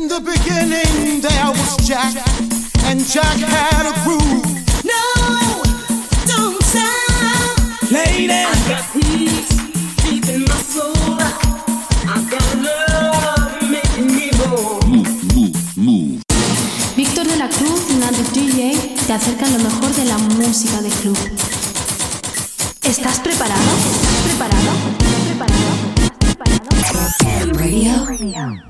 In the beginning there was Jack, and Jack had a groove. No, don't stop. Lady, I got peace deep in my soul. I got love making me move. Víctor de la Cruz y Nandi DJ te acercan lo mejor de la música de club. ¿Estás preparado? ¿Estás preparado? ¿Estás preparado? ¿Preparado? Radio.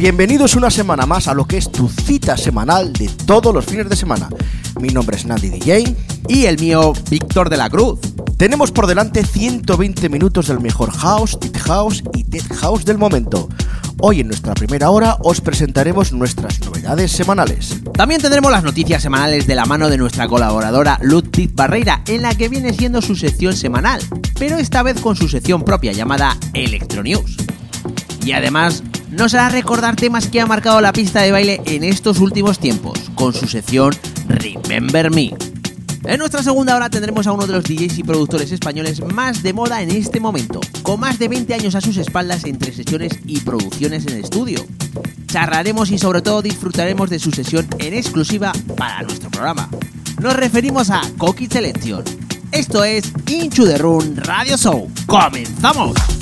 Bienvenidos una semana más a lo que es tu cita semanal de todos los fines de semana. Mi nombre es Nandi DJ Y el mío, Víctor de la Cruz. Tenemos por delante 120 minutos del mejor house, deep house y tech house del momento. Hoy en nuestra primera hora os presentaremos nuestras novedades semanales. También tendremos las noticias semanales de la mano de nuestra colaboradora Ludwig Barreira, en la que viene siendo su sección semanal, pero esta vez con su sección propia llamada Electronews. Y además nos hará recordar temas que ha marcado la pista de baile en estos últimos tiempos, con su sección Remember Me. En nuestra segunda hora tendremos a uno de los DJs y productores españoles más de moda en este momento, con más de 20 años a sus espaldas entre sesiones y producciones en estudio. Charlaremos y sobre todo disfrutaremos de su sesión en exclusiva para nuestro programa. Nos referimos a Coqui Selection. Esto es Into the Room Radio Show. ¡Comenzamos!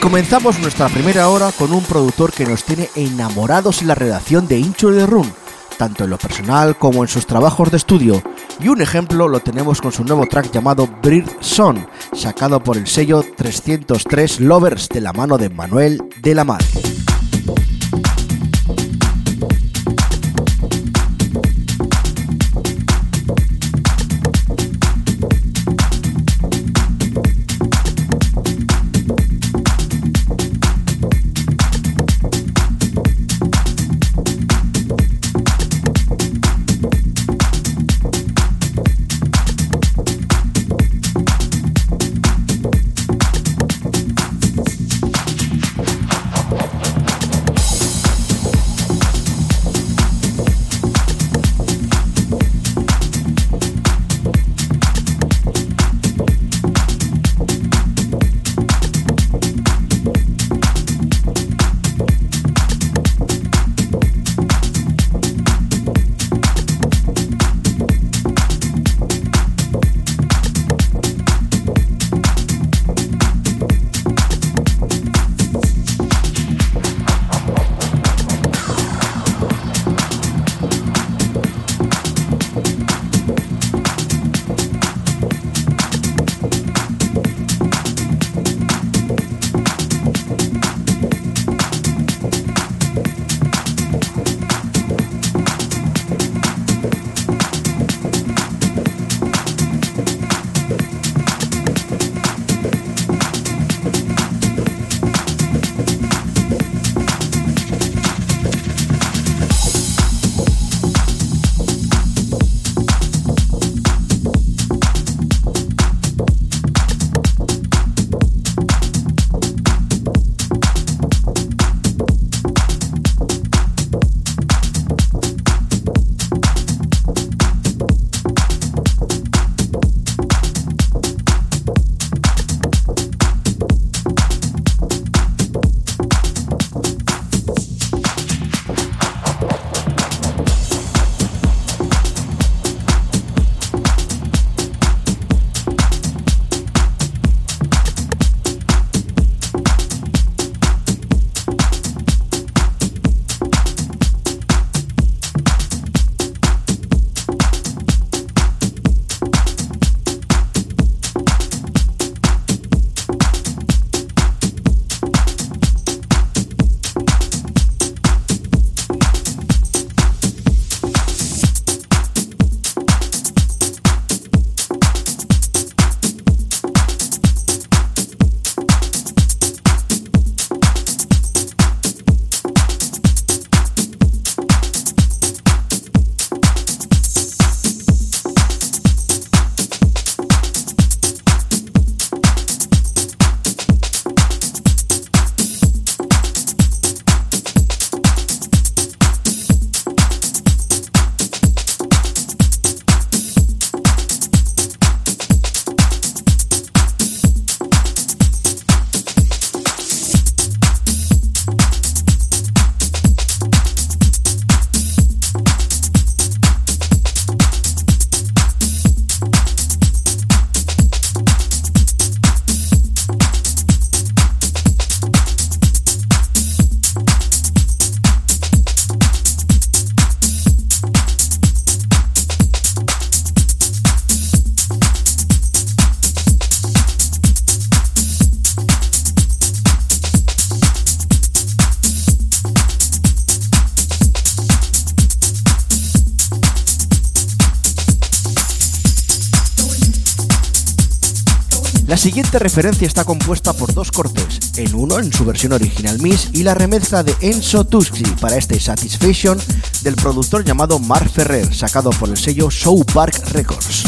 Comenzamos nuestra primera hora con un productor que nos tiene enamorados en la redacción de Incho de Run, tanto en lo personal como en sus trabajos de estudio. Y un ejemplo lo tenemos con su nuevo track llamado Bird Son, sacado por el sello 303 Lovers de la mano de Manuel de la Mar. Siguiente referencia está compuesta por dos cortes, en uno en su versión original Miss y la remezcla de Enzo Tusky para este Satisfaction del productor llamado Mark Ferrer, sacado por el sello Show Park Records.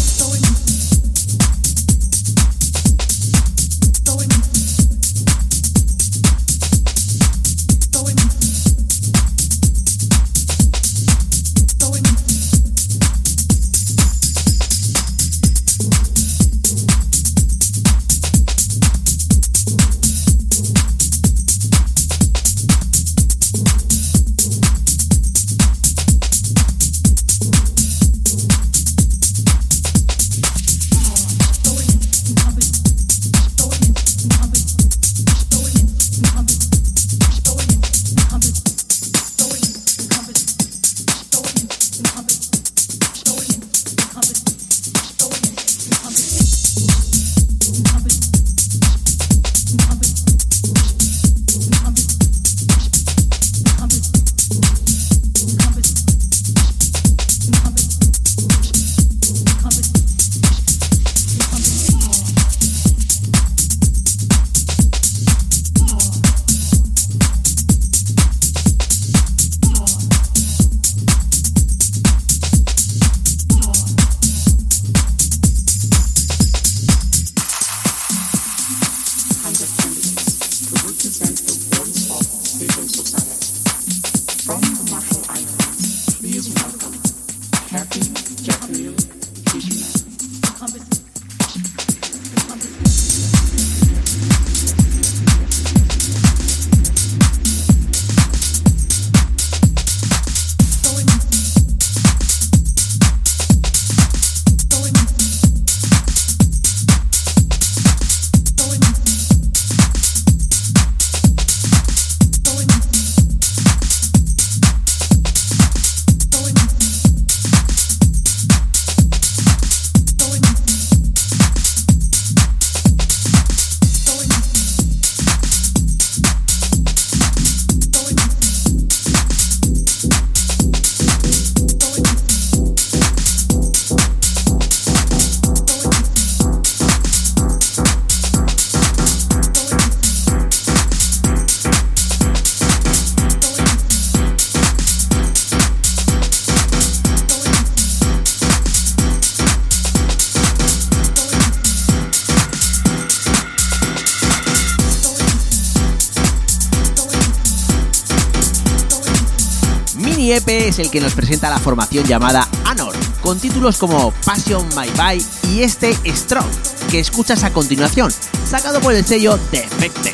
Es el que nos presenta la formación llamada Anor, con títulos como Passion My Bye y este Strong, que escuchas a continuación, sacado por el sello Defecte.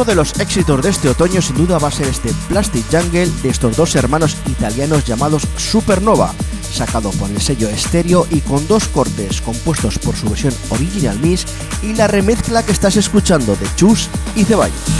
Otro de los éxitos de este otoño sin duda va a ser este Plastic Jungle de estos dos hermanos italianos llamados Supernova, sacado por el sello estéreo y con dos cortes compuestos por su versión original Miss y la remezcla que estás escuchando de Chus y Ceballos.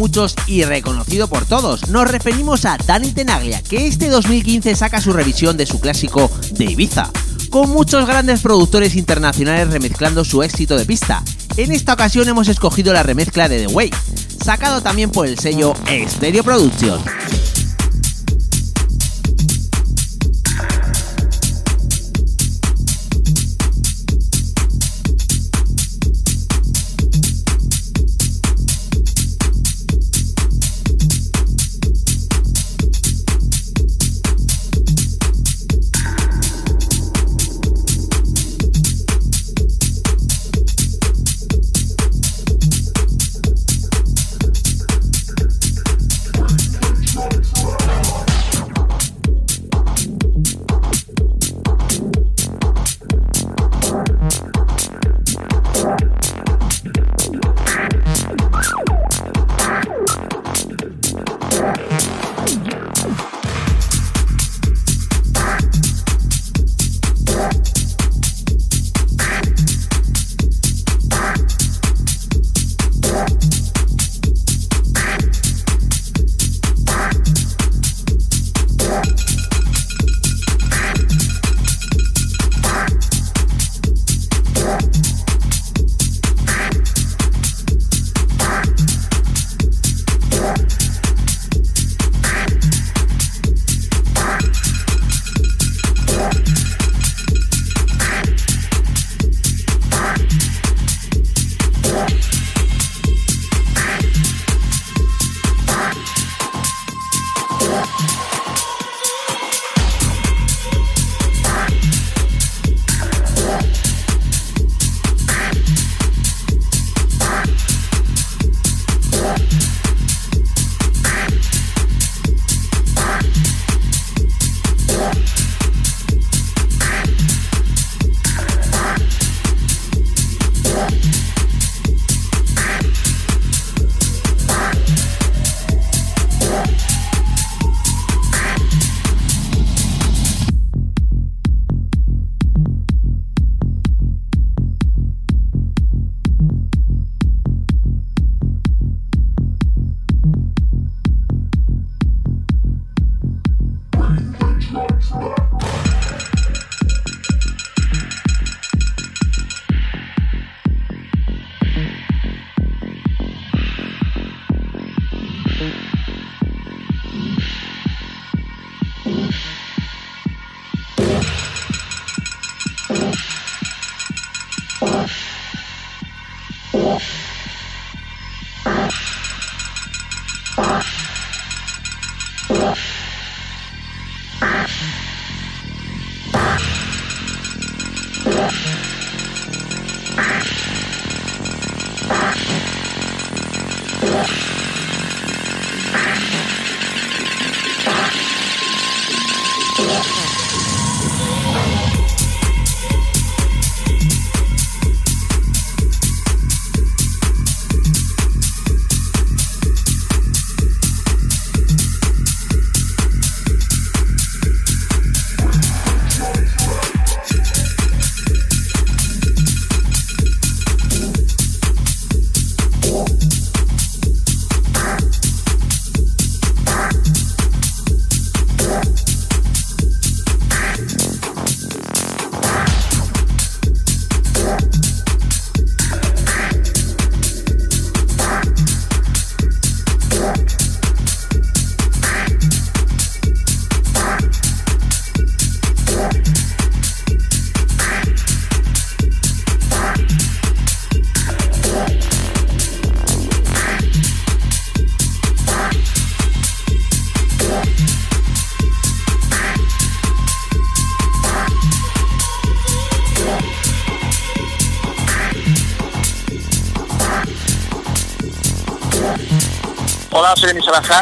Muchos y reconocido por todos. Nos referimos a Dani Tenaglia, que este 2015 saca su revisión de su clásico de Ibiza, con muchos grandes productores internacionales remezclando su éxito de pista. En esta ocasión hemos escogido la remezcla de The Way, sacado también por el sello Stereo Production.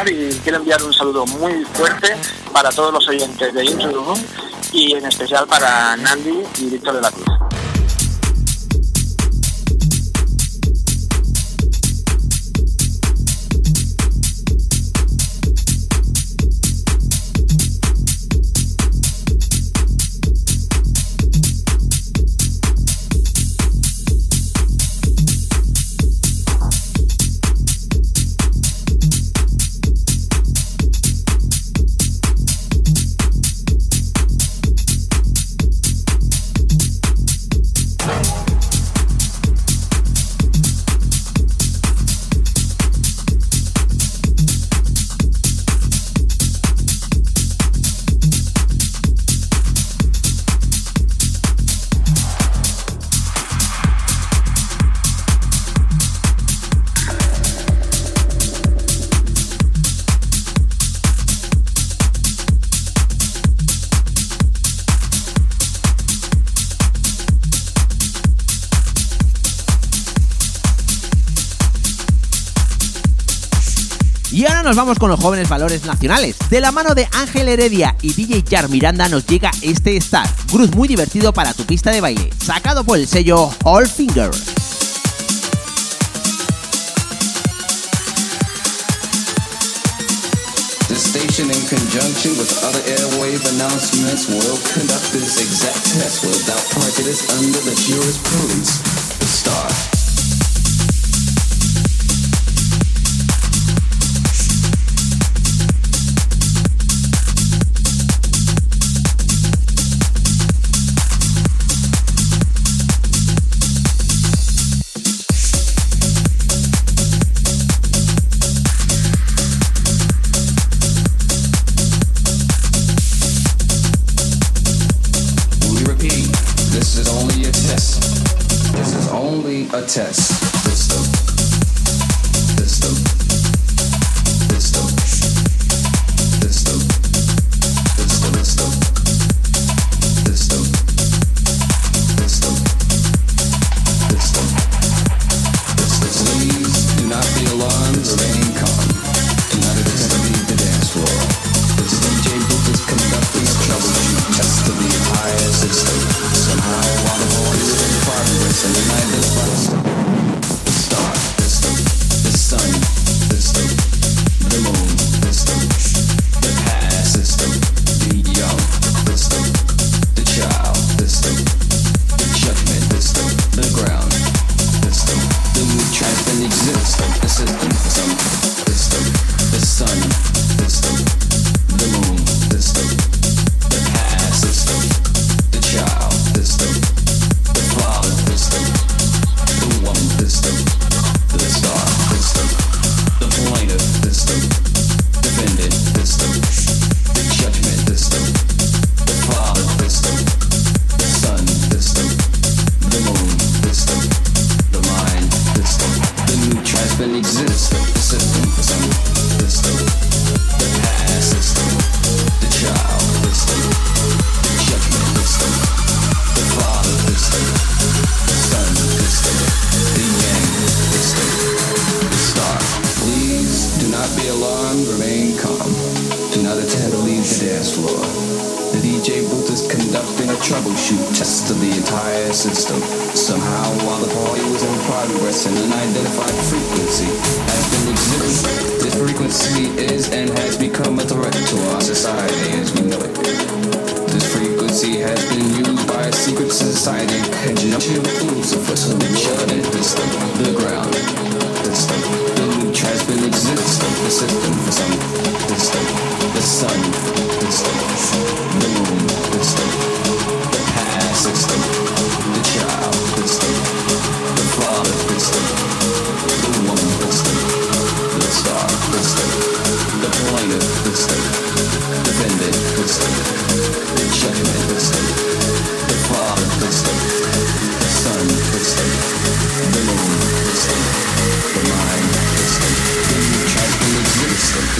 Y quiero enviar un saludo muy fuerte para todos los oyentes de Intro the Room y en especial para Nandi y Víctor de la Cruz. Nos vamos con los jóvenes valores nacionales. De la mano de Ángel Heredia y DJ Jar Miranda nos llega este Star, cruz muy divertido para tu pista de baile, sacado por el sello All Finger. Station, in conjunction with other airwave announcements, will conduct this exact test without prejudice under the jurisprudence.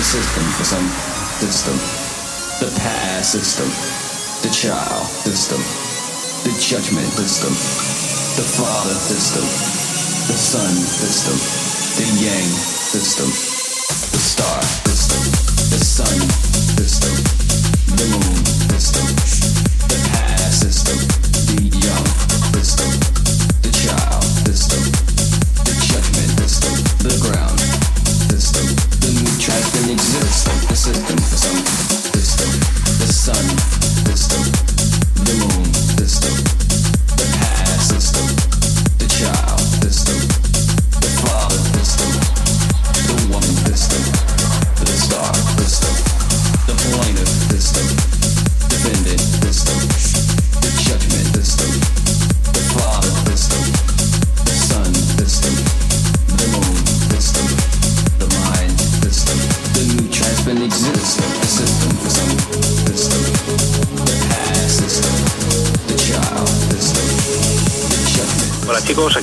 system for some system. The pair system. The child system. The judgment system. The father system. The sun system. The yang system. The star system. The sun system. The moon.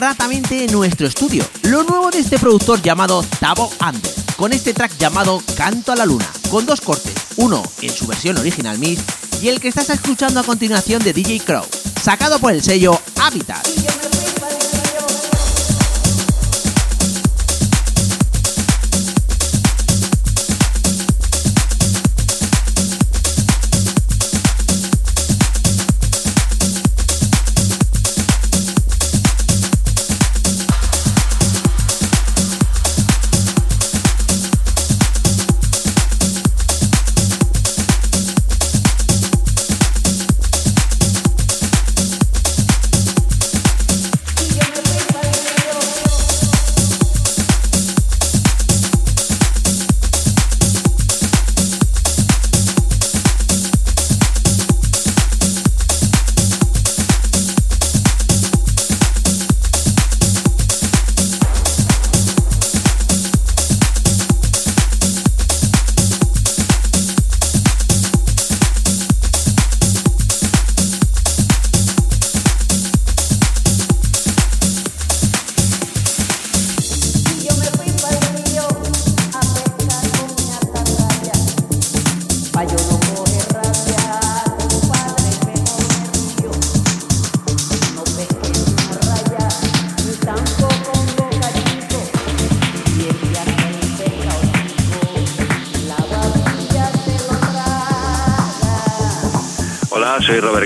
Gratamente en nuestro estudio. Lo nuevo de este productor llamado Tabo Under, con este track llamado Canto a la Luna, con dos cortes, uno en su versión original mix y el que estás escuchando a continuación de DJ Crow, sacado por el sello Habitat.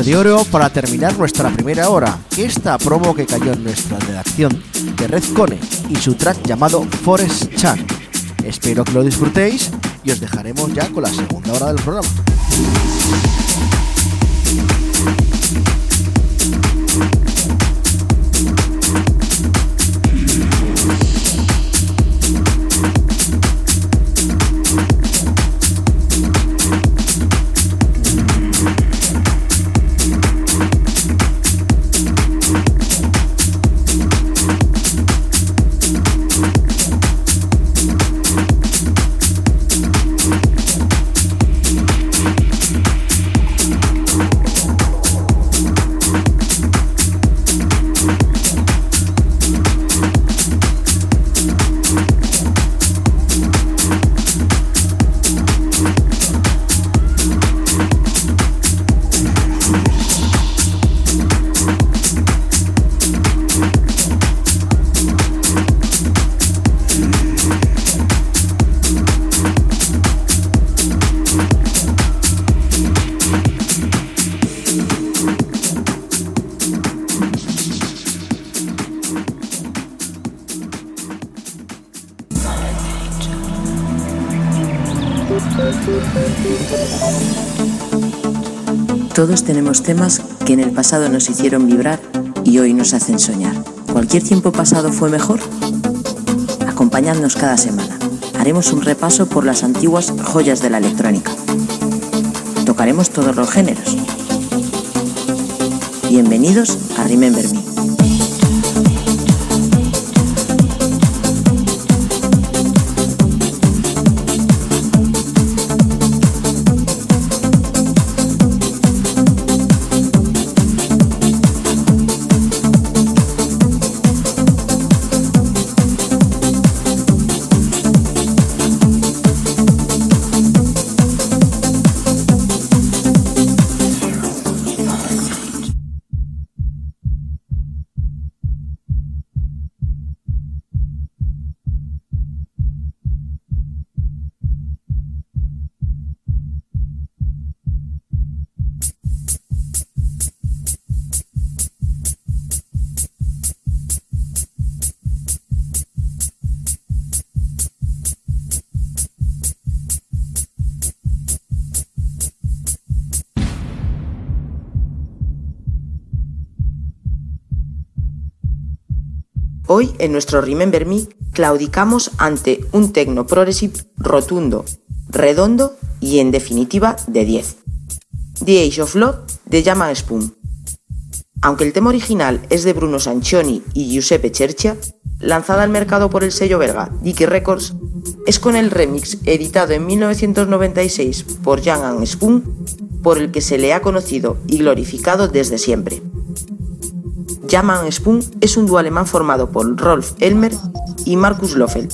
Broche de oro para terminar nuestra primera hora esta promo que cayó en nuestra redacción de Red Cone y su track llamado Forest Chan. Espero que lo disfrutéis y os dejaremos ya con la segunda hora del programa. Temas que en el pasado nos hicieron vibrar y hoy nos hacen soñar. ¿Cualquier tiempo pasado fue mejor? Acompañadnos cada semana. Haremos un repaso por las antiguas joyas de la electrónica. Tocaremos todos los géneros. Bienvenidos a Remember Me. En nuestro Remember Me, claudicamos ante un tecno progressive rotundo, redondo y, en definitiva, de 10. The Age of Love de Jama Spoon. Aunque el tema original es de Bruno Sanchioni y Giuseppe Cerchia, lanzada al mercado por el sello belga Dicky Records, es con el remix editado en 1996 por Jan and Spoon por el que se le ha conocido y glorificado desde siempre. Jaman Spoon es un dúo alemán formado por Rolf Elmer y Markus Löffel.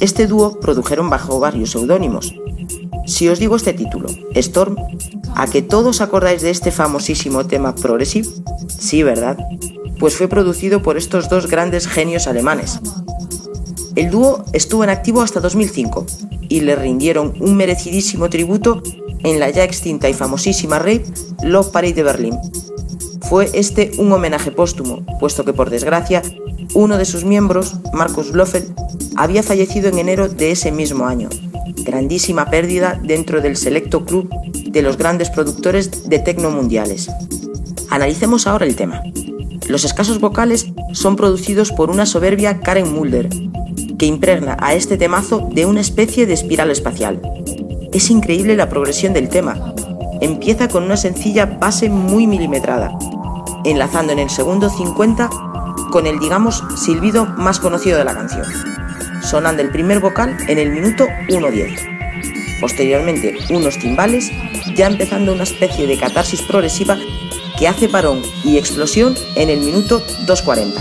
Este dúo produjeron bajo varios seudónimos. Si os digo este título, Storm, ¿a que todos acordáis de este famosísimo tema Progressive? Sí, ¿verdad? Pues fue producido por estos dos grandes genios alemanes. El dúo estuvo en activo hasta 2005 y le rindieron un merecidísimo tributo en la ya extinta y famosísima rave Love Parade de Berlín, fue este un homenaje póstumo, puesto que por desgracia uno de sus miembros, Marcus Blofeld, había fallecido en enero de ese mismo año. Grandísima pérdida dentro del selecto club de los grandes productores de tecno mundiales. Analicemos ahora el tema. Los escasos vocales son producidos por una soberbia Karen Mulder, que impregna a este temazo de una especie de espiral espacial. Es increíble la progresión del tema. Empieza con una sencilla base muy milimetrada, enlazando en el segundo 50 con el, digamos, silbido más conocido de la canción, sonando el primer vocal en el minuto 1.10. Posteriormente, unos timbales, ya empezando una especie de catarsis progresiva que hace parón y explosión en el minuto 2.40.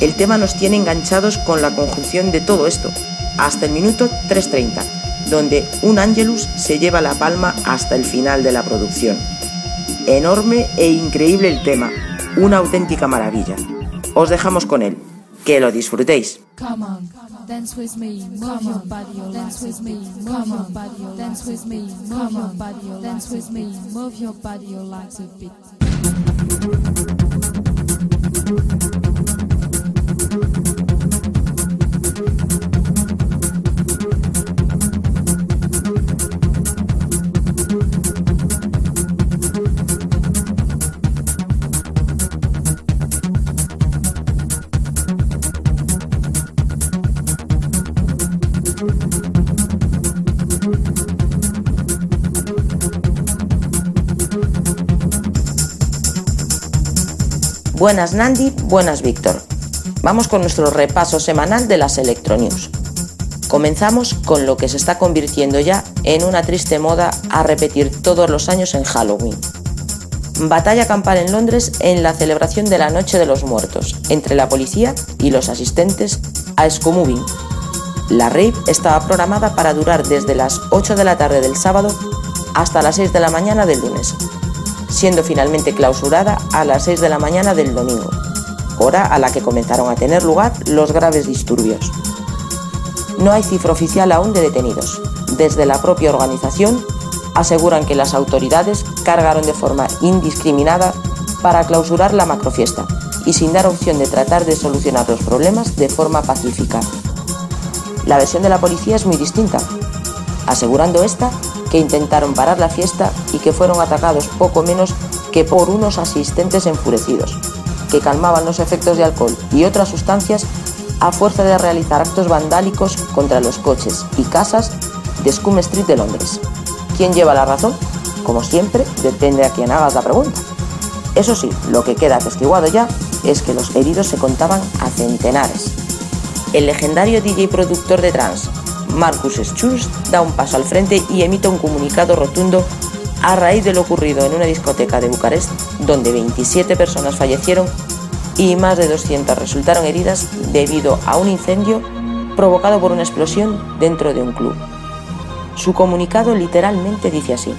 El tema nos tiene enganchados con la conjunción de todo esto, hasta el minuto 3.30, donde un Angelus se lleva la palma hasta el final de la producción. Enorme e increíble el tema, una auténtica maravilla. Os dejamos con él. Que lo disfrutéis. Buenas Nandi, buenas Víctor. Vamos con nuestro repaso semanal de las Electronews. Comenzamos con lo que se está convirtiendo ya en una triste moda a repetir todos los años en Halloween. Batalla campal en Londres en la celebración de la Noche de los Muertos entre la policía y los asistentes a Scomoving. La rave estaba programada para durar desde las 8 de la tarde del sábado hasta las 6 de la mañana del lunes, siendo finalmente clausurada a las 6 de la mañana del domingo, hora a la que comenzaron a tener lugar los graves disturbios. No hay cifra oficial aún de detenidos. Desde la propia organización aseguran que las autoridades cargaron de forma indiscriminada para clausurar la macrofiesta y sin dar opción de tratar de solucionar los problemas de forma pacífica. La versión de la policía es muy distinta, asegurando esta que intentaron parar la fiesta y que fueron atacados poco menos que por unos asistentes enfurecidos, que calmaban los efectos de alcohol y otras sustancias a fuerza de realizar actos vandálicos contra los coches y casas de Scum Street de Londres. ¿Quién lleva la razón? Como siempre, depende a quien hagas la pregunta. Eso sí, lo que queda atestiguado ya es que los heridos se contaban a centenares. El legendario DJ productor de trance, Marcus Schulz, da un paso al frente y emite un comunicado rotundo a raíz de lo ocurrido en una discoteca de Bucarest, donde 27 personas fallecieron y más de 200 resultaron heridas debido a un incendio provocado por una explosión dentro de un club. Su comunicado literalmente dice así.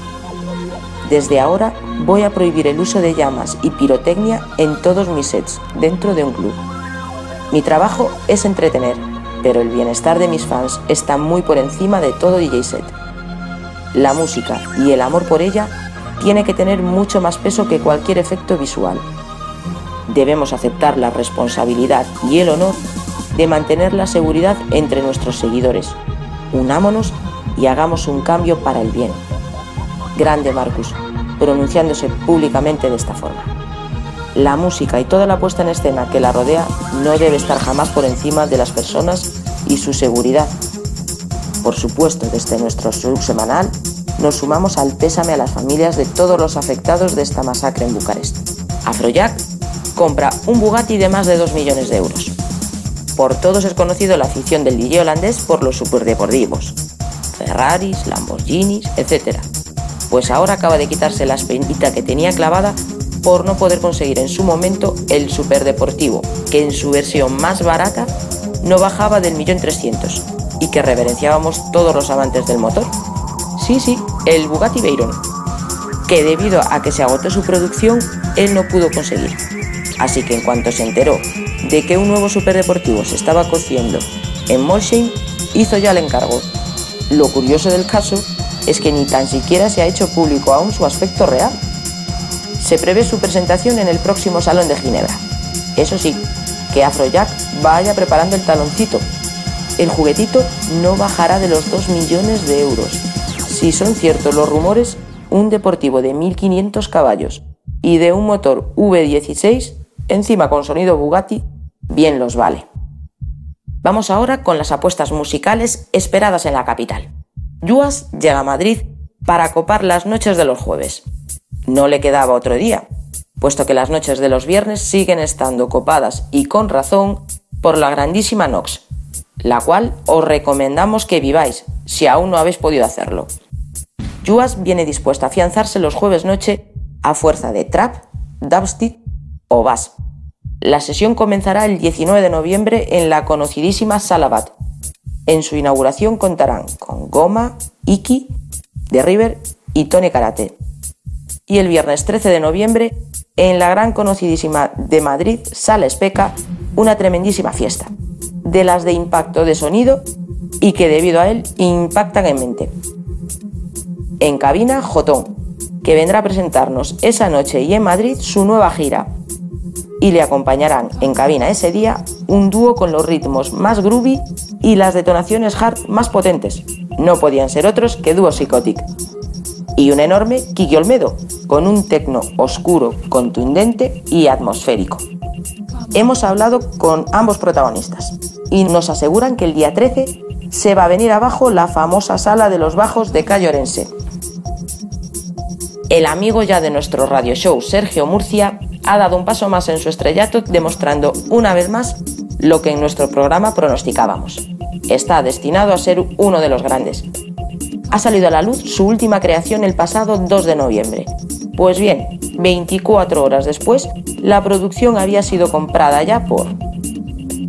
Desde ahora voy a prohibir el uso de llamas y pirotecnia en todos mis sets dentro de un club. Mi trabajo es entretener, pero el bienestar de mis fans está muy por encima de todo DJ set. La música y el amor por ella tiene que tener mucho más peso que cualquier efecto visual. Debemos aceptar la responsabilidad y el honor de mantener la seguridad entre nuestros seguidores. Unámonos y hagamos un cambio para el bien. Grande Marcus, pronunciándose públicamente de esta forma. La música y toda la puesta en escena que la rodea no debe estar jamás por encima de las personas y su seguridad. Por supuesto, desde nuestro sub semanal nos sumamos al pésame a las familias de todos los afectados de esta masacre en Bucarest. Afrojack compra un Bugatti de más de 2 millones de euros. Por todos es conocido la afición del DJ holandés por los superdeportivos. Ferraris, Lamborghinis, etc. Pues ahora acaba de quitarse la espinita que tenía clavada por no poder conseguir en su momento el superdeportivo, que en su versión más barata no bajaba del millón trescientos y que reverenciábamos todos los amantes del motor. Sí, sí, el Bugatti Veyron, que debido a que se agotó su producción, él no pudo conseguir. Así que en cuanto se enteró de que un nuevo superdeportivo se estaba cociendo en Molsheim, hizo ya el encargo. Lo curioso del caso es que ni tan siquiera se ha hecho público aún su aspecto real. Se prevé su presentación en el próximo Salón de Ginebra. Eso sí, que Afrojack vaya preparando el taloncito. El juguetito no bajará de los 2 millones de euros. Si son ciertos los rumores, un deportivo de 1500 caballos y de un motor V16, encima con sonido Bugatti, bien los vale. Vamos ahora con las apuestas musicales esperadas en la capital. Yuas llega a Madrid para copar las noches de los jueves. No le quedaba otro día, puesto que las noches de los viernes siguen estando copadas y con razón por la grandísima Nox, la cual os recomendamos que viváis si aún no habéis podido hacerlo. Yuas viene dispuesto a afianzarse los jueves noche a fuerza de trap, dubstep o bass. La sesión comenzará el 19 de noviembre en la conocidísima Salabat. En su inauguración contarán con Goma, Iki, The River y Tony Karate. Y el viernes 13 de noviembre en la gran conocidísima de Madrid, Sala Especa, una tremendísima fiesta, de las de impacto de sonido y que debido a él impactan en mente. En cabina, Jotón, que vendrá a presentarnos esa noche y en Madrid su nueva gira. Y le acompañarán en cabina ese día un dúo con los ritmos más groovy y las detonaciones hard más potentes. No podían ser otros que Dúo Psychotic. Y un enorme Kiki Olmedo, con un tecno oscuro, contundente y atmosférico. Hemos hablado con ambos protagonistas y nos aseguran que el día 13 se va a venir abajo la famosa sala de los bajos de Cayo Orense. El amigo ya de nuestro radio show, Sergio Murcia, ha dado un paso más en su estrellato, demostrando una vez más lo que en nuestro programa pronosticábamos. Está destinado a ser uno de los grandes. Ha salido a la luz su última creación el pasado 2 de noviembre. Pues bien, 24 horas después, la producción había sido comprada ya por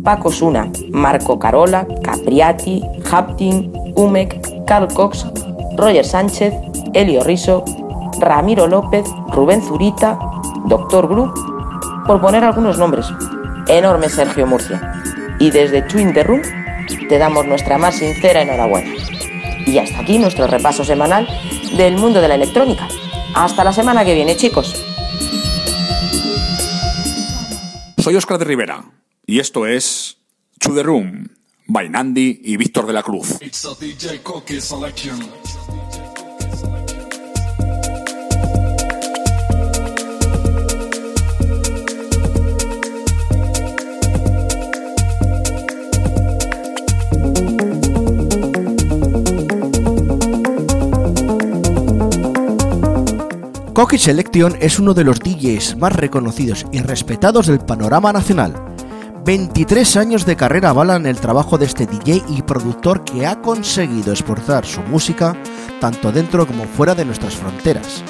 Paco Suna, Marco Carola, Capriati, Haptin, Umek, Carl Cox, Roger Sánchez, Elio Riso, Ramiro López, Rubén Zurita, Doctor Group, por poner algunos nombres. Enorme Sergio Murcia. Y desde Twin The Room te damos nuestra más sincera enhorabuena. Y hasta aquí nuestro repaso semanal del mundo de la electrónica. Hasta la semana que viene, chicos. Soy Oscar de Rivera y esto es To The Room by Nandi y Víctor de la Cruz. It's a DJ Cocky Selection es uno de los DJs más reconocidos y respetados del panorama nacional. 23 años de carrera avalan el trabajo de este DJ y productor que ha conseguido exportar su música tanto dentro como fuera de nuestras fronteras.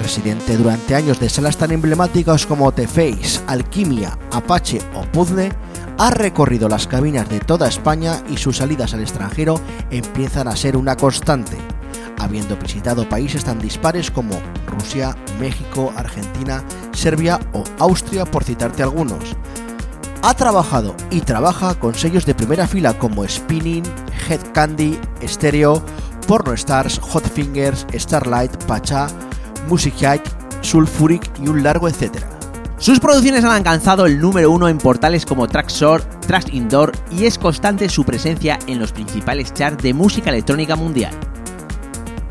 Residente durante años de salas tan emblemáticas como The Face, Alquimia, Apache o Puzzle, ha recorrido las cabinas de toda España y sus salidas al extranjero empiezan a ser una constante, habiendo visitado países tan dispares como Rusia, México, Argentina, Serbia o Austria, por citarte algunos. Ha trabajado y trabaja con sellos de primera fila como Spinning, Head Candy, Stereo, Porno Stars, Hot Fingers, Starlight, Pacha, Music Hike, Sulfuric y un largo etcétera. Sus producciones han alcanzado el número uno en portales como Trackshore, Trash Indoor y es constante su presencia en los principales charts de música electrónica mundial.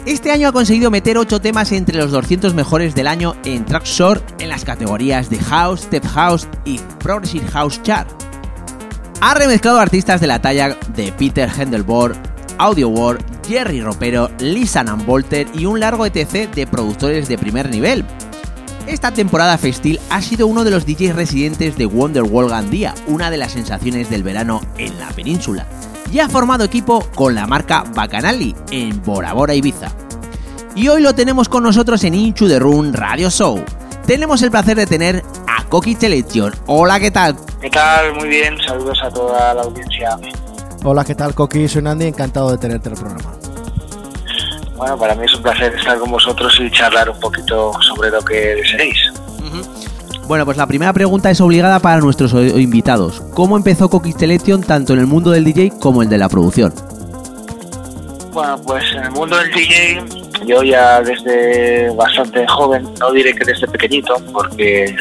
Este año ha conseguido meter 8 temas entre los 200 mejores del año en Trackshore en las categorías de House, Step House y Progressive House Chart. Ha remezclado artistas de la talla de Peter Hendelborg, Audio War, Jerry Ropero, Lisa Volter y un largo etc de productores de primer nivel. Esta temporada festil ha sido uno de los DJs residentes de Wonderwall Gandía, una de las sensaciones del verano en la península y ha formado equipo con la marca Bacanali en Bora Bora Ibiza. Y hoy lo tenemos con nosotros en Inchu de Run Radio Show. Tenemos el placer de tener a Coqui Selection. Hola, ¿qué tal? ¿Qué tal? Muy bien, saludos a toda la audiencia. Hola, ¿qué tal, Coqui? Soy Nandi, encantado de tenerte en el programa. Bueno, para mí es un placer estar con vosotros y charlar un poquito sobre lo que deseéis. Bueno, pues la primera pregunta es obligada para nuestros invitados. ¿Cómo empezó Coqui Selection tanto en el mundo del DJ como el de la producción? Bueno, pues en el mundo del DJ, yo ya desde bastante joven, no diré que desde pequeñito, porque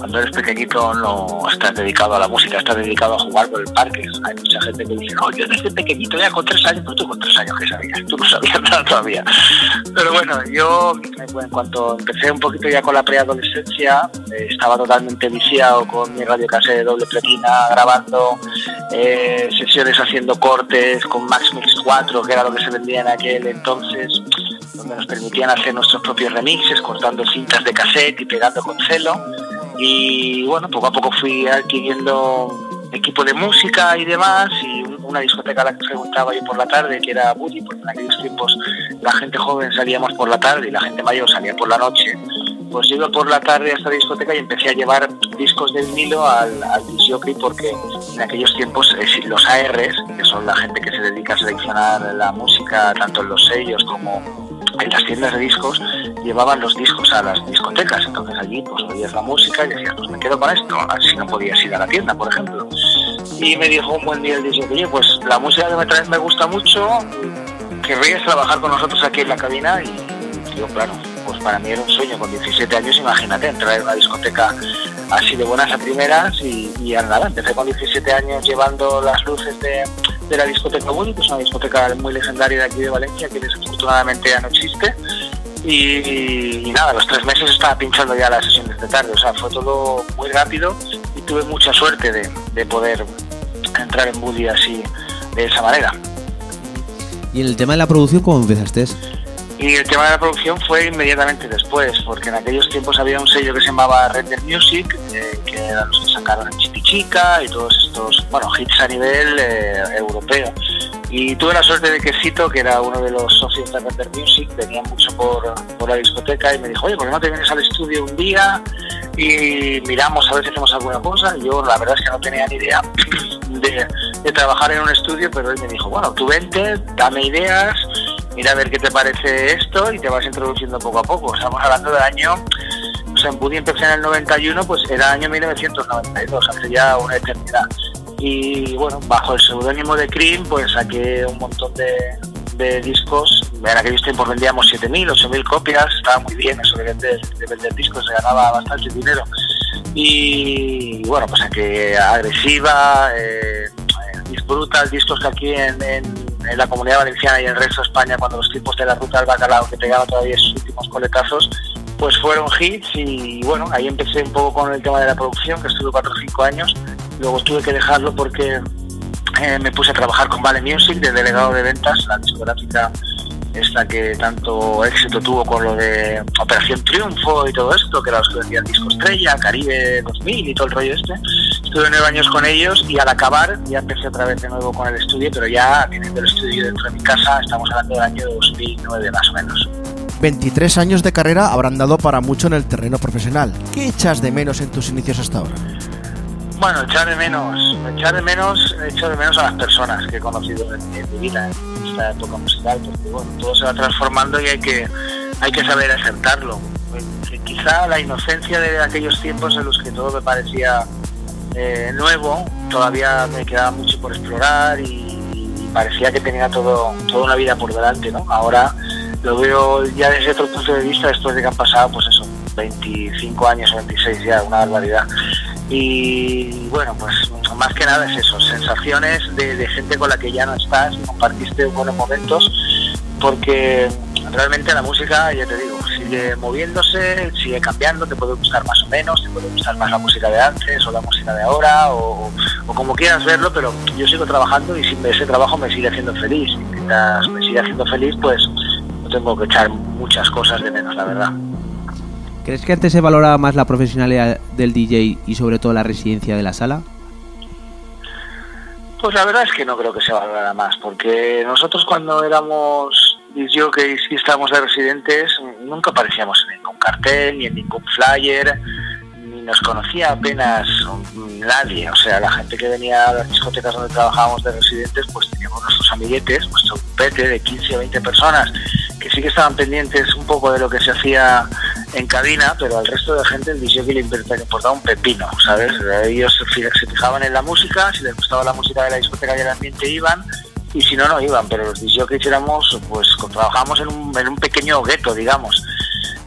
cuando eres pequeñito no estás dedicado a la música, estás dedicado a jugar por el parque. Hay mucha gente que dice, oh, yo desde pequeñito, ya con tres años, pero tú con tres años, ¿qué sabías? Tú no sabías nada todavía. Pero bueno, yo en cuanto empecé un poquito ya con la preadolescencia, eh, estaba totalmente viciado con mi radio de doble platina, grabando eh, sesiones haciendo cortes con Max Mix 4, que era lo que se vendía en aquel entonces, donde nos permitían hacer nuestros propios remixes, cortando cintas de cassette y pegando con celo. Y bueno, poco a poco fui adquiriendo equipo de música y demás, y un- una discoteca a la que frecuentaba yo por la tarde, que era Buddy, porque en aquellos tiempos la gente joven salíamos por la tarde y la gente mayor salía por la noche. Pues yo iba por la tarde a esta discoteca y empecé a llevar discos de vinilo al, al porque en aquellos tiempos los ARs, que son la gente que se dedica a seleccionar la música tanto en los sellos como en las tiendas de discos llevaban los discos a las discotecas, entonces allí pues oías la música y decías, pues me quedo con esto, así no podías ir a la tienda, por ejemplo. Y me dijo un buen día el DJ, oye, pues la música que me traes me gusta mucho, querrías trabajar con nosotros aquí en la cabina y claro, pues para mí era un sueño con 17 años, imagínate, entrar en una discoteca así de buenas a primeras y, y nada, empecé con 17 años llevando las luces de, la discoteca Woody, que es una discoteca muy legendaria de aquí de Valencia, que desafortunadamente ya no existe. Y, nada, los tres meses estaba pinchando ya las sesiones de tarde, o sea, fue todo muy rápido y tuve mucha suerte de, de poder entrar en Woody así, de esa manera. Y en el tema de la producción, ¿cómo empezaste? Y el tema de la producción fue inmediatamente después, porque en aquellos tiempos había un sello que se llamaba Render Music, eh, que eran los que sacaron en Chipichica y todos estos, bueno, hits a nivel eh, europeo. Y tuve la suerte de que Cito, que era uno de los socios de Render Music, venía mucho por, por la discoteca y me dijo, oye, ¿por qué no te vienes al estudio un día y miramos a ver si hacemos alguna cosa? Y yo la verdad es que no tenía ni idea de, de trabajar en un estudio, pero él me dijo, bueno, tú vente, dame ideas, mira a ver qué te parece esto y te vas introduciendo poco a poco. Estamos hablando del año, o sea, en Buddy empecé en el 91, pues era año 1992, hace ya una eternidad. Y bueno, bajo el seudónimo de Cream, pues saqué un montón de, de discos. En aquellos tiempos vendíamos 7.000, 8.000 copias, estaba muy bien eso de vender, de vender discos, se ganaba bastante dinero. Y bueno, pues saqué Agresiva, eh, Disc Brutal, discos que aquí en en la comunidad valenciana y el resto de España, cuando los tipos de la ruta del bacalao que pegaba todavía sus últimos coletazos, pues fueron hits y bueno, ahí empecé un poco con el tema de la producción, que estuve 4 o 5 años, luego tuve que dejarlo porque eh, me puse a trabajar con Vale Music de delegado de ventas, la discográfica esta que tanto éxito tuvo con lo de Operación Triunfo y todo esto, que era los que vendían Disco Estrella, Caribe 2000 y todo el rollo este. Estuve nueve años con ellos y al acabar ya empecé otra vez de nuevo con el estudio, pero ya teniendo el estudio dentro de mi casa, estamos hablando del año 2009 más o menos. 23 años de carrera habrán dado para mucho en el terreno profesional. ¿Qué echas de menos en tus inicios hasta ahora? Bueno, echar de menos, echar de menos, echo de menos a las personas que he conocido en, mi vida, en esta época musical, porque bueno, todo se va transformando y hay que, hay que saber aceptarlo. Que quizá la inocencia de aquellos tiempos en los que todo me parecía eh, nuevo, todavía me quedaba mucho por explorar y, y parecía que tenía todo, toda una vida por delante, ¿no? Ahora lo veo ya desde otro punto de vista, después de que han pasado, pues eso, 25 años o 26 ya, una barbaridad. Y bueno, pues más que nada es eso, sensaciones de, gente con la que ya no estás, compartiste buenos momentos, porque realmente la música, ya te digo, sigue moviéndose, sigue cambiando, te puede gustar más o menos, te puede gustar más la música de antes o la música de ahora, o, como quieras verlo, pero yo sigo trabajando y si ese trabajo me sigue haciendo feliz. Mientras me sigue haciendo feliz, pues no tengo que echar muchas cosas de menos, la verdad. ¿Crees que antes se valoraba más la profesionalidad del DJ y sobre todo la residencia de la sala? Pues la verdad es que no creo que se valorara más, porque nosotros cuando éramos disjockeys y estábamos de residentes, nunca aparecíamos en ningún cartel, ni en ningún flyer, nos conocía apenas nadie. O sea, la gente que venía a las discotecas donde trabajábamos de residentes, pues teníamos nuestros amiguetes, nuestro grupete de 15 o 20 personas, que sí que estaban pendientes un poco de lo que se hacía en cabina, pero al resto de gente el DJ le importaba un pepino, ¿sabes? Ellos se fijaban en la música, si les gustaba la música de la discoteca y el ambiente iban, y si no, no iban, pero los DJs éramos, pues trabajábamos en un, en un pequeño gueto, digamos.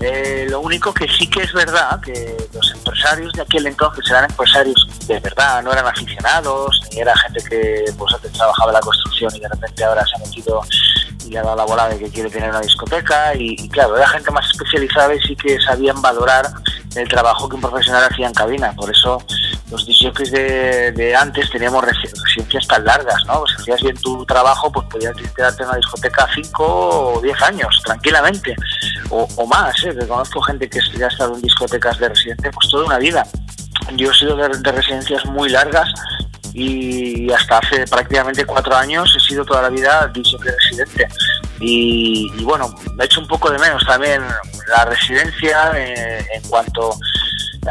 Eh, lo único que sí que es verdad, que los empresarios de aquel entonces eran empresarios de verdad, no eran aficionados, ni era gente que pues antes trabajaba en la construcción y de repente ahora se ha metido y ha dado la bola de que quiere tener una discoteca y, claro, era gente más especializada y sí que sabían valorar el trabajo que un profesional hacía en cabina, por eso los DJs de, antes teníamos residencias tan largas, ¿no? Si hacías bien tu trabajo, pues podías quedarte en una discoteca 5 o 10 años, tranquilamente, o, o más, ¿eh? Que conozco gente que ya ha estado en discotecas de residente, pues toda una vida. Yo he sido de, de residencias muy largas y hasta hace prácticamente cuatro años he sido toda la vida DJ residente. Y, y, bueno, me he hecho un poco de menos también la residencia eh, en cuanto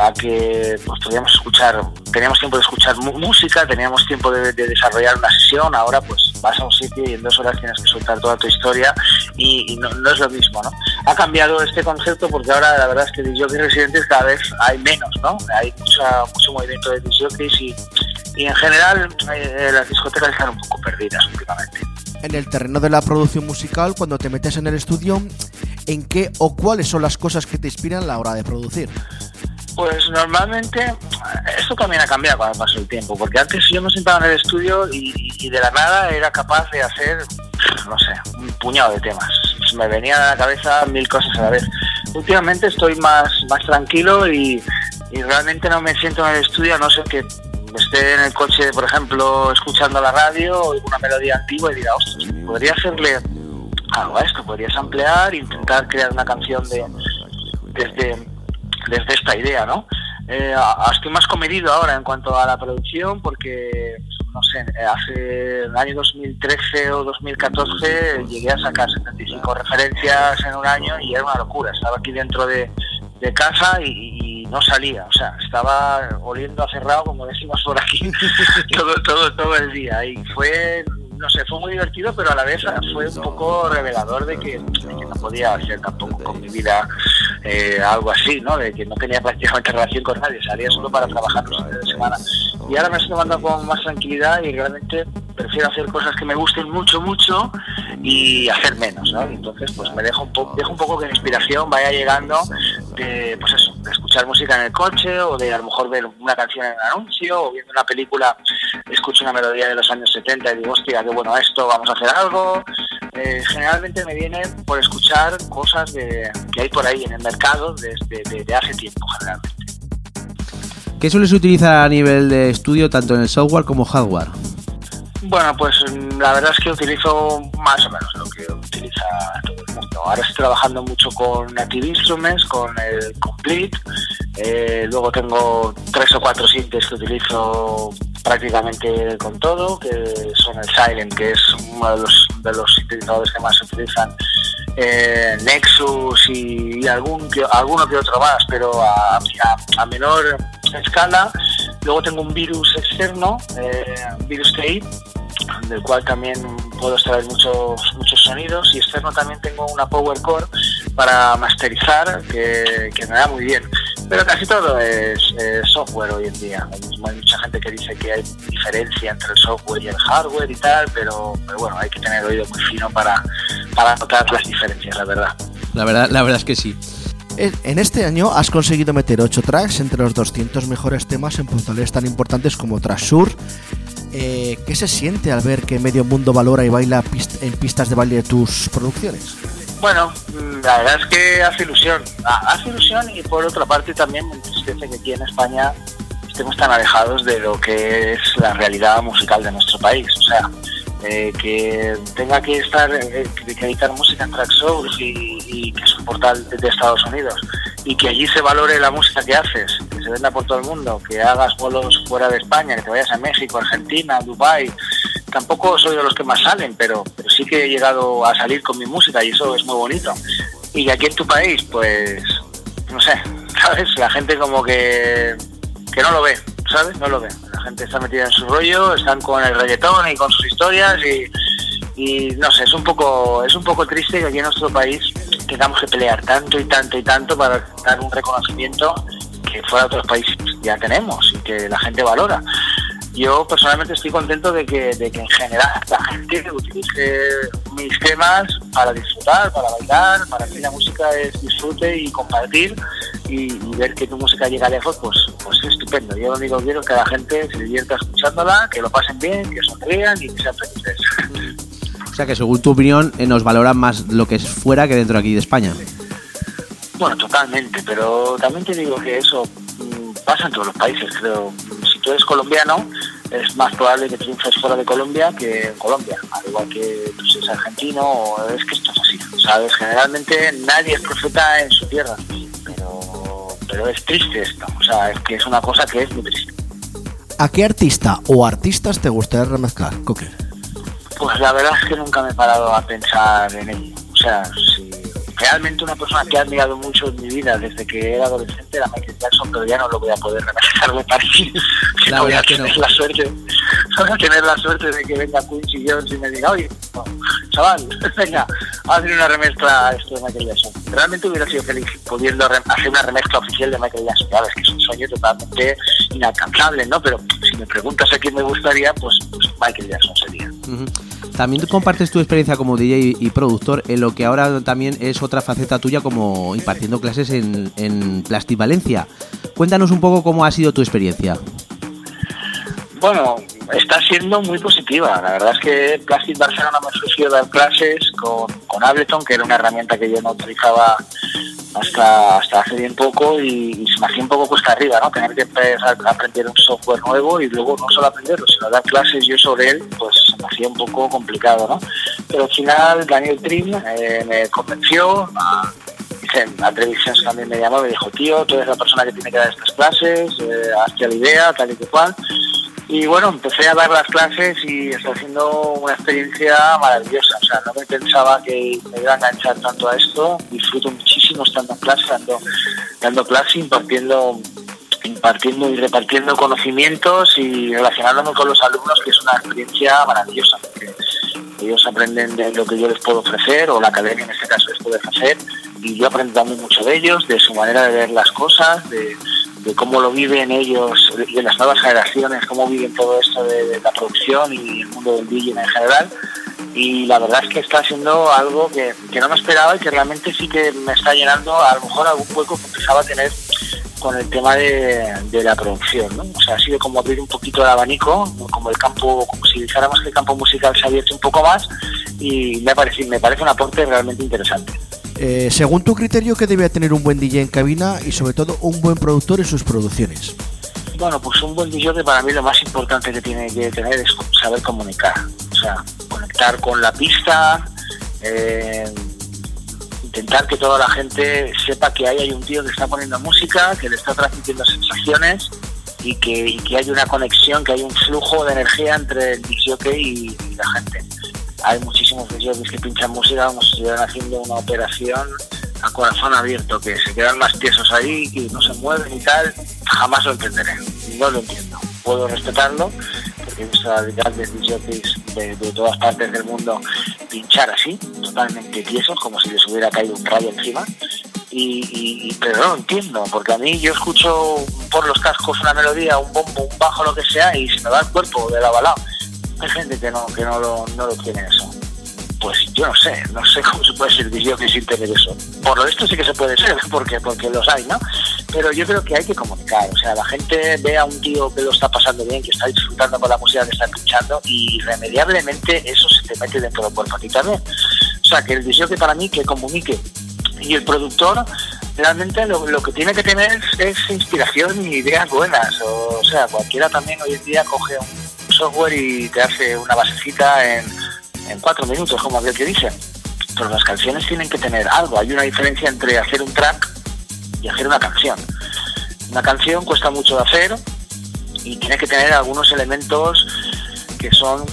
a que pues podíamos escuchar, teníamos tiempo de escuchar música, teníamos tiempo de, de desarrollar una sesión, ahora pues vas a un sitio y en dos horas tienes que soltar toda tu historia y, y no, no es lo mismo, ¿no? Ha cambiado este concepto porque ahora la verdad es que disjockeys residentes cada vez hay menos, ¿no? Hay mucha, mucho movimiento de disjockeys y, y en general eh, las discotecas están un poco perdidas últimamente. En el terreno de la producción musical, cuando te metes en el estudio, ¿en qué o cuáles son las cosas que te inspiran a la hora de producir? Pues normalmente esto también ha cambiado con el paso del tiempo, porque antes yo me sentaba en el estudio y, y de la nada era capaz de hacer, no sé, un puñado de temas. Me venían a la cabeza mil cosas a la vez. Últimamente estoy más, más tranquilo y, realmente no me siento en el estudio a no ser que esté en el coche, por ejemplo, escuchando la radio o una melodía antigua y diga, ostras, podría hacerle algo a esto, podrías ampliar, intentar crear una canción de desde, desde esta idea, ¿no? Eh, estoy más comedido ahora en cuanto a la producción porque, no sé, hace el año 2013 o 2014 llegué a sacar 75 referencias en un año y era una locura. Estaba aquí dentro de, de casa y, y no salía, o sea, estaba oliendo a cerrado, como decimos por aquí, todo, todo, todo el día. Y fue, no sé, fue muy divertido, pero a la vez fue un poco revelador de que, de que no podía hacer tampoco con mi vida eh, algo así, ¿no? De que no tenía prácticamente relación con nadie, salía solo para trabajar los fines de semana. Y ahora me estoy tomando con más tranquilidad y realmente prefiero hacer cosas que me gusten mucho, mucho y hacer menos, ¿no? Entonces, pues me dejo un, po dejo un poco que la inspiración vaya llegando de, pues eso, de escuchar música en el coche o de a lo mejor ver una canción en un anuncio o viendo una película, escucho una melodía de los años 70 y digo, hostia, qué bueno esto, vamos a hacer algo. Eh, generalmente me viene por escuchar cosas de, que hay por ahí en el mercado desde de, de hace tiempo, generalmente. ¿Qué sueles utilizar a nivel de estudio tanto en el software como hardware? Bueno, pues mm, la verdad es que utilizo más o menos lo que utiliza todo el mundo. Ahora estoy trabajando mucho con Native Instruments, con el Complete. Eh, luego tengo tres o cuatro sintes que utilizo prácticamente con todo, que son el Silent, que es uno de los, de los sintetizadores que más se utilizan, eh, Nexus y, y algún que- alguno que otro más, pero a, a- menor escala. Luego tengo un virus externo, eh, Virus Tape, del cual también puedo extraer muchos muchos sonidos y externo también tengo una Power Core para masterizar que, que me da muy bien pero casi todo es, software hoy en día Hay mucha gente que dice que hay diferencia entre el software y el hardware y tal pero, pero bueno hay que tener oído muy fino para, para notar las diferencias la verdad La verdad, la verdad es que sí. En este año has conseguido meter 8 tracks entre los 200 mejores temas en portales tan importantes como Trashur. Eh, ¿Qué se siente al ver que medio mundo valora y baila pist- en pistas de baile tus producciones? Bueno, la verdad es que hace ilusión. Ha- Hace ilusión y por otra parte también me entristece que aquí en España estemos tan alejados de lo que es la realidad musical de nuestro país. O sea, eh, que tenga que estar, eh, que, editar música en Traxsource y, y que es un portal de Estados Unidos y que allí se valore la música que haces, que se venda por todo el mundo, que hagas bolos fuera de España, que te vayas a México, Argentina, Dubai tampoco soy de los que más salen, pero, pero sí que he llegado a salir con mi música y eso es muy bonito. Y aquí en tu país, pues, no sé, ¿sabes? La gente como que, que no lo ve, ¿sabes? No lo ve. Gente está metida en su rollo, están con el reggaetón y con sus historias y, y no sé, es un poco, es un poco triste que aquí en nuestro país tengamos que pelear tanto y tanto y tanto para dar un reconocimiento que fuera de otros países ya tenemos y que la gente valora. Yo personalmente estoy contento de que, de que en general la gente utilice mis temas para disfrutar, para bailar, para que la música es disfrute y compartir y, y ver que tu música llega lejos, pues, pues es estupendo. Yo lo único que quiero es que la gente se divierta escuchándola, que lo pasen bien, que sonrían y que sean felices. O sea que según tu opinión eh, nos valoran más lo que es fuera que dentro aquí de España. Bueno, totalmente, pero también te digo que eso mm, pasa en todos los países, creo. Si tú eres colombiano, es más probable que triunfes fuera de Colombia que en Colombia, al igual que tú seas argentino, o es que esto es así, ¿sabes? Generalmente nadie es profeta en su tierra, pero, es triste esto, o sea, es que es una cosa que es muy triste. ¿A qué artista o artistas te gustaría remezclar, Cocker? Pues la verdad es que nunca me he parado a pensar en ello, o sea, si realmente una persona que he admirado mucho en mi vida desde que era adolescente era Michael Jackson, pero ya no lo voy a poder remediar, me parece. Que La no voy a tener no. la suerte, no voy a tener la suerte de que venga Quincy Jones y me diga, oye, no, chaval, venga, hacer una remezcla a esto de Michael Jackson. Realmente hubiera sido feliz pudiendo re- hacer una remezcla oficial de Michael Jackson. Ya ves que es un sueño totalmente inalcanzable, ¿no? Pero si me preguntas a quién me gustaría, pues, pues Michael Jackson sería. También compartes tu experiencia como DJ y productor en lo que ahora también es otra faceta tuya como impartiendo clases en, en Valencia. Cuéntanos un poco cómo ha sido tu experiencia. Bueno, está siendo muy positiva. La verdad es que Plastic Barcelona me ofreció dar clases con, con Ableton, que era una herramienta que yo no utilizaba hasta, hasta hace bien poco y, se me hacía un poco cuesta arriba, ¿no? Tener que aprender un software nuevo y luego no solo aprenderlo, sino dar clases yo sobre él, pues se me hacía un poco complicado, ¿no? Pero al final Daniel Trim eh, me convenció, a, dicen, a Trevision también me llamó me dijo, tío, tú eres la persona que tiene que dar estas clases, eh, hazte la idea, tal y que cual. Y bueno, empecé a dar las clases y está siendo una experiencia maravillosa. O sea, no me pensaba que me iba a enganchar tanto a esto. Disfruto muchísimo estando en clase, dando, dando clase, impartiendo, impartiendo y repartiendo conocimientos y relacionándome con los alumnos, que es una experiencia maravillosa. Porque ellos aprenden de lo que yo les puedo ofrecer, o la academia en este caso les puede ofrecer, y yo aprendo también mucho de ellos, de su manera de ver las cosas, de, de cómo lo viven ellos, y de las nuevas generaciones, cómo viven todo esto de, de la producción y el mundo del DJ en general. Y la verdad es que está siendo algo que, que no me esperaba y que realmente sí que me está llenando a lo mejor algún hueco que empezaba a tener con el tema de, de la producción, ¿no? O sea, ha sido como abrir un poquito el abanico, como el campo, como si dijéramos que el campo musical se ha abierto un poco más y me parece, me parece un aporte realmente interesante. Eh, según tu criterio, ¿qué debe tener un buen DJ en cabina y sobre todo un buen productor en sus producciones? Bueno, pues un buen DJ que para mí lo más importante que tiene que tener es saber comunicar. O sea, conectar con la pista, eh, intentar que toda la gente sepa que ahí hay un tío que está poniendo música, que le está transmitiendo sensaciones y que, que hay una conexión, que hay un flujo de energía entre el DJ y, la gente. Hay muchísimos DJs que pinchan música como si estuvieran haciendo una operación a corazón abierto, que se quedan más tiesos ahí, que no se mueven y tal, jamás lo entenderé. No lo entiendo. Puedo respetarlo, visto a grandes DJs de, de todas partes del mundo pinchar así, totalmente tiesos, como si les hubiera caído un rayo encima. Y, y- y- pero no lo entiendo, porque a mí yo escucho por los cascos una melodía, un bombo, un bajo, lo que sea, y se me va el cuerpo de la balada. Hay gente que no, que no lo, no lo tiene eso. Pues yo no sé, no sé cómo se puede ser DJ sin tener eso. Por lo visto sí que se puede ser, porque, porque los hay, ¿no? Pero yo creo que hay que comunicar, o sea, la gente ve a un tío que lo está pasando bien, que está disfrutando con la música que está escuchando y irremediablemente eso se te mete dentro del cuerpo a ti también. O sea, que el DJ que para mí que comunique y el productor realmente lo, lo que tiene que tener es, inspiración y ideas buenas. O, o sea, cualquiera también hoy en día coge un software y te hace una basecita en, en cuatro minutos, como aquel que dice. Pero las canciones tienen que tener algo. Hay una diferencia entre hacer un track y hacer una canción. Una canción cuesta mucho de hacer y tiene que tener algunos elementos que son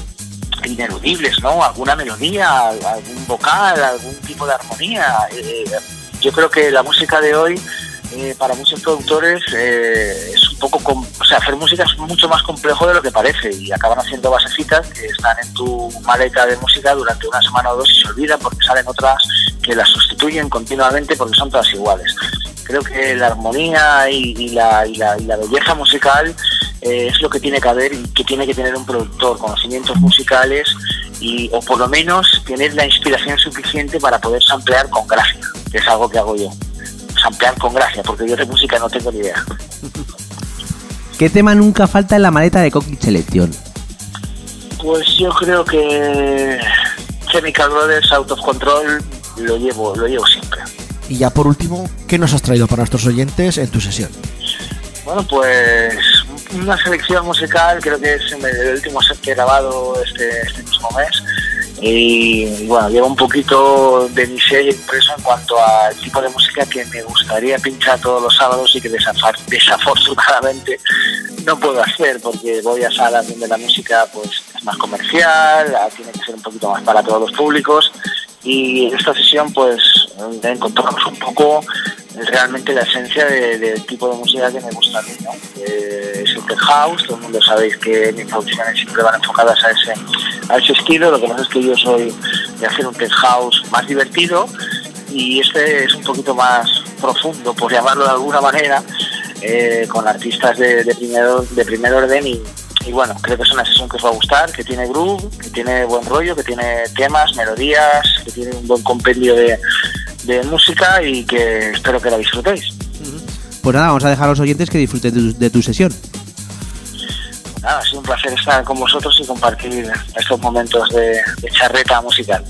ineludibles, ¿no? Alguna melodía, algún vocal, algún tipo de armonía. Eh, yo creo que la música de hoy, eh, para muchos productores, eh, es un poco... o sea, hacer música es mucho más complejo de lo que parece y acaban haciendo basecitas que están en tu maleta de música durante una semana o dos y se olvidan porque salen otras que las sustituyen continuamente porque son todas iguales. Creo que la armonía y, y la, y la- y la belleza musical eh, es lo que tiene que haber y que tiene que tener un productor, conocimientos musicales y, o por lo menos tener la inspiración suficiente para poder samplear con gracia, que es algo que hago yo. Samplear con gracia, porque yo de música no tengo ni idea. ¿Qué tema nunca falta en la maleta de Coquille Selection? Pues yo creo que Chemical Brothers Out of Control lo llevo, lo llevo siempre. Y ya por último, ¿qué nos has traído para nuestros oyentes en tu sesión? Bueno, pues una selección musical, creo que es el último set que he grabado este, este mismo mes. Y bueno, lleva un poquito de mi sello impreso en cuanto al tipo de música que me gustaría pinchar todos los sábados y que desafortunadamente no puedo hacer porque voy a salas donde la música pues es más comercial, tiene que ser un poquito más para todos los públicos y en esta sesión pues encontramos un poco realmente la esencia de- del tipo de música que me gusta a mí, ¿no? Eh, es el tech house, todo el mundo sabéis que mis producciones siempre van enfocadas a ese, a ese estilo, lo que pasa es que yo soy de hacer un tech house más divertido y este es un poquito más profundo, por llamarlo de alguna manera, eh, con artistas de, de, primer, de primer orden y, y bueno, creo que es una sesión que os va a gustar, que tiene groove, que tiene buen rollo, que tiene temas, melodías, que tiene un buen compendio de, de música y que espero que la disfrutéis. Pues nada, vamos a dejar a los oyentes que disfruten de tu, de tu sesión. Nada, ha sido un placer estar con vosotros y compartir estos momentos de, de charreta musical.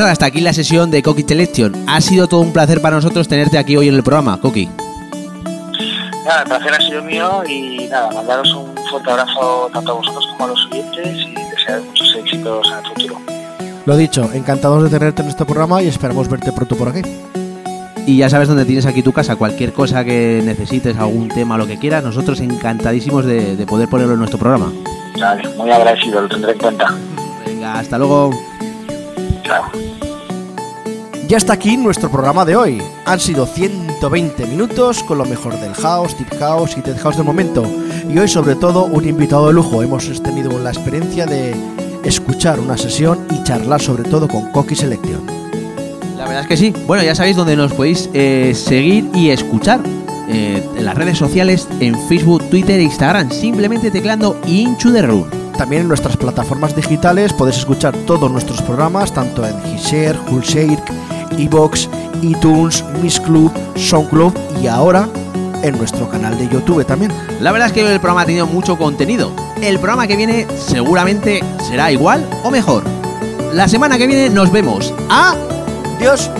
Nada, hasta aquí la sesión de Coqui Selection. Ha sido todo un placer para nosotros tenerte aquí hoy en el programa, Coqui. Nada, el placer ha sido mío y nada, mandaros un fuerte abrazo tanto a vosotros como a los oyentes y desear muchos éxitos en el futuro. Lo dicho, encantados de tenerte en este programa y esperamos verte pronto por aquí. Y ya sabes dónde tienes aquí tu casa. Cualquier cosa que necesites, algún tema, lo que quieras, nosotros encantadísimos de, de poder ponerlo en nuestro programa. Vale, muy agradecido, lo tendré en cuenta. Venga, hasta luego. Chao. Ya está aquí nuestro programa de hoy. Han sido 120 minutos con lo mejor del house, deep house y tech house del momento. Y hoy sobre todo un invitado de lujo. Hemos tenido la experiencia de escuchar una sesión y charlar sobre todo con Coqui Selection. La verdad es que sí. Bueno, ya sabéis dónde nos podéis eh, seguir y escuchar. eh, en las redes sociales, en Facebook, Twitter e Instagram, simplemente teclando Into the Room. También en nuestras plataformas digitales podéis escuchar todos nuestros programas, tanto en Hishare, Hulshare, Evox, iTunes, Miss Club, SoundClub y ahora en nuestro canal de YouTube también. La verdad es que el programa ha tenido mucho contenido. El programa que viene seguramente será igual o mejor. La semana que viene nos vemos. Adiós.